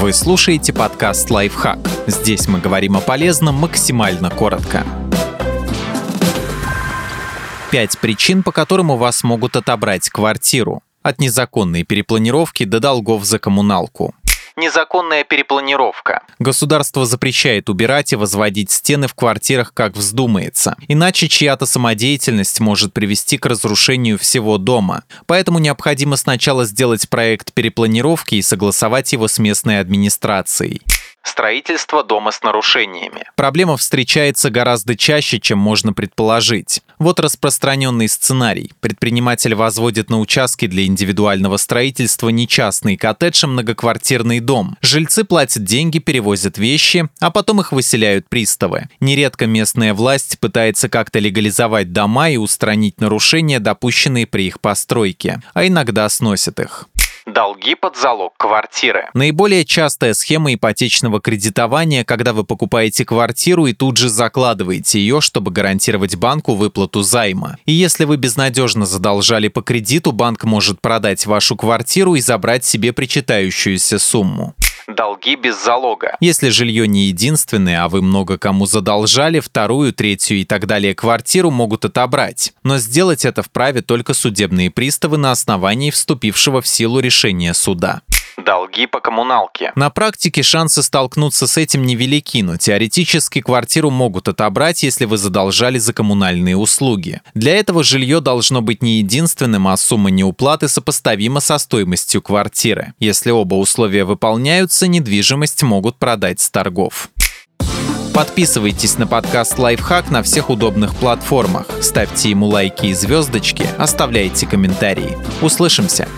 Вы слушаете подкаст «Лайфхак». Здесь мы говорим о полезном максимально коротко. Пять причин, по которым у вас могут отобрать квартиру. От незаконной перепланировки до долгов за коммуналку незаконная перепланировка. Государство запрещает убирать и возводить стены в квартирах, как вздумается. Иначе чья-то самодеятельность может привести к разрушению всего дома. Поэтому необходимо сначала сделать проект перепланировки и согласовать его с местной администрацией строительство дома с нарушениями. Проблема встречается гораздо чаще, чем можно предположить. Вот распространенный сценарий. Предприниматель возводит на участке для индивидуального строительства не частный коттедж, а многоквартирный дом. Жильцы платят деньги, перевозят вещи, а потом их выселяют приставы. Нередко местная власть пытается как-то легализовать дома и устранить нарушения, допущенные при их постройке, а иногда сносят их. Долги под залог квартиры. Наиболее частая схема ипотечного кредитования, когда вы покупаете квартиру и тут же закладываете ее, чтобы гарантировать банку выплату займа. И если вы безнадежно задолжали по кредиту, банк может продать вашу квартиру и забрать себе причитающуюся сумму долги без залога. Если жилье не единственное, а вы много кому задолжали, вторую, третью и так далее квартиру могут отобрать. Но сделать это вправе только судебные приставы на основании вступившего в силу решения суда долги по коммуналке. На практике шансы столкнуться с этим невелики, но теоретически квартиру могут отобрать, если вы задолжали за коммунальные услуги. Для этого жилье должно быть не единственным, а сумма неуплаты сопоставима со стоимостью квартиры. Если оба условия выполняются, недвижимость могут продать с торгов. Подписывайтесь на подкаст «Лайфхак» на всех удобных платформах, ставьте ему лайки и звездочки, оставляйте комментарии. Услышимся!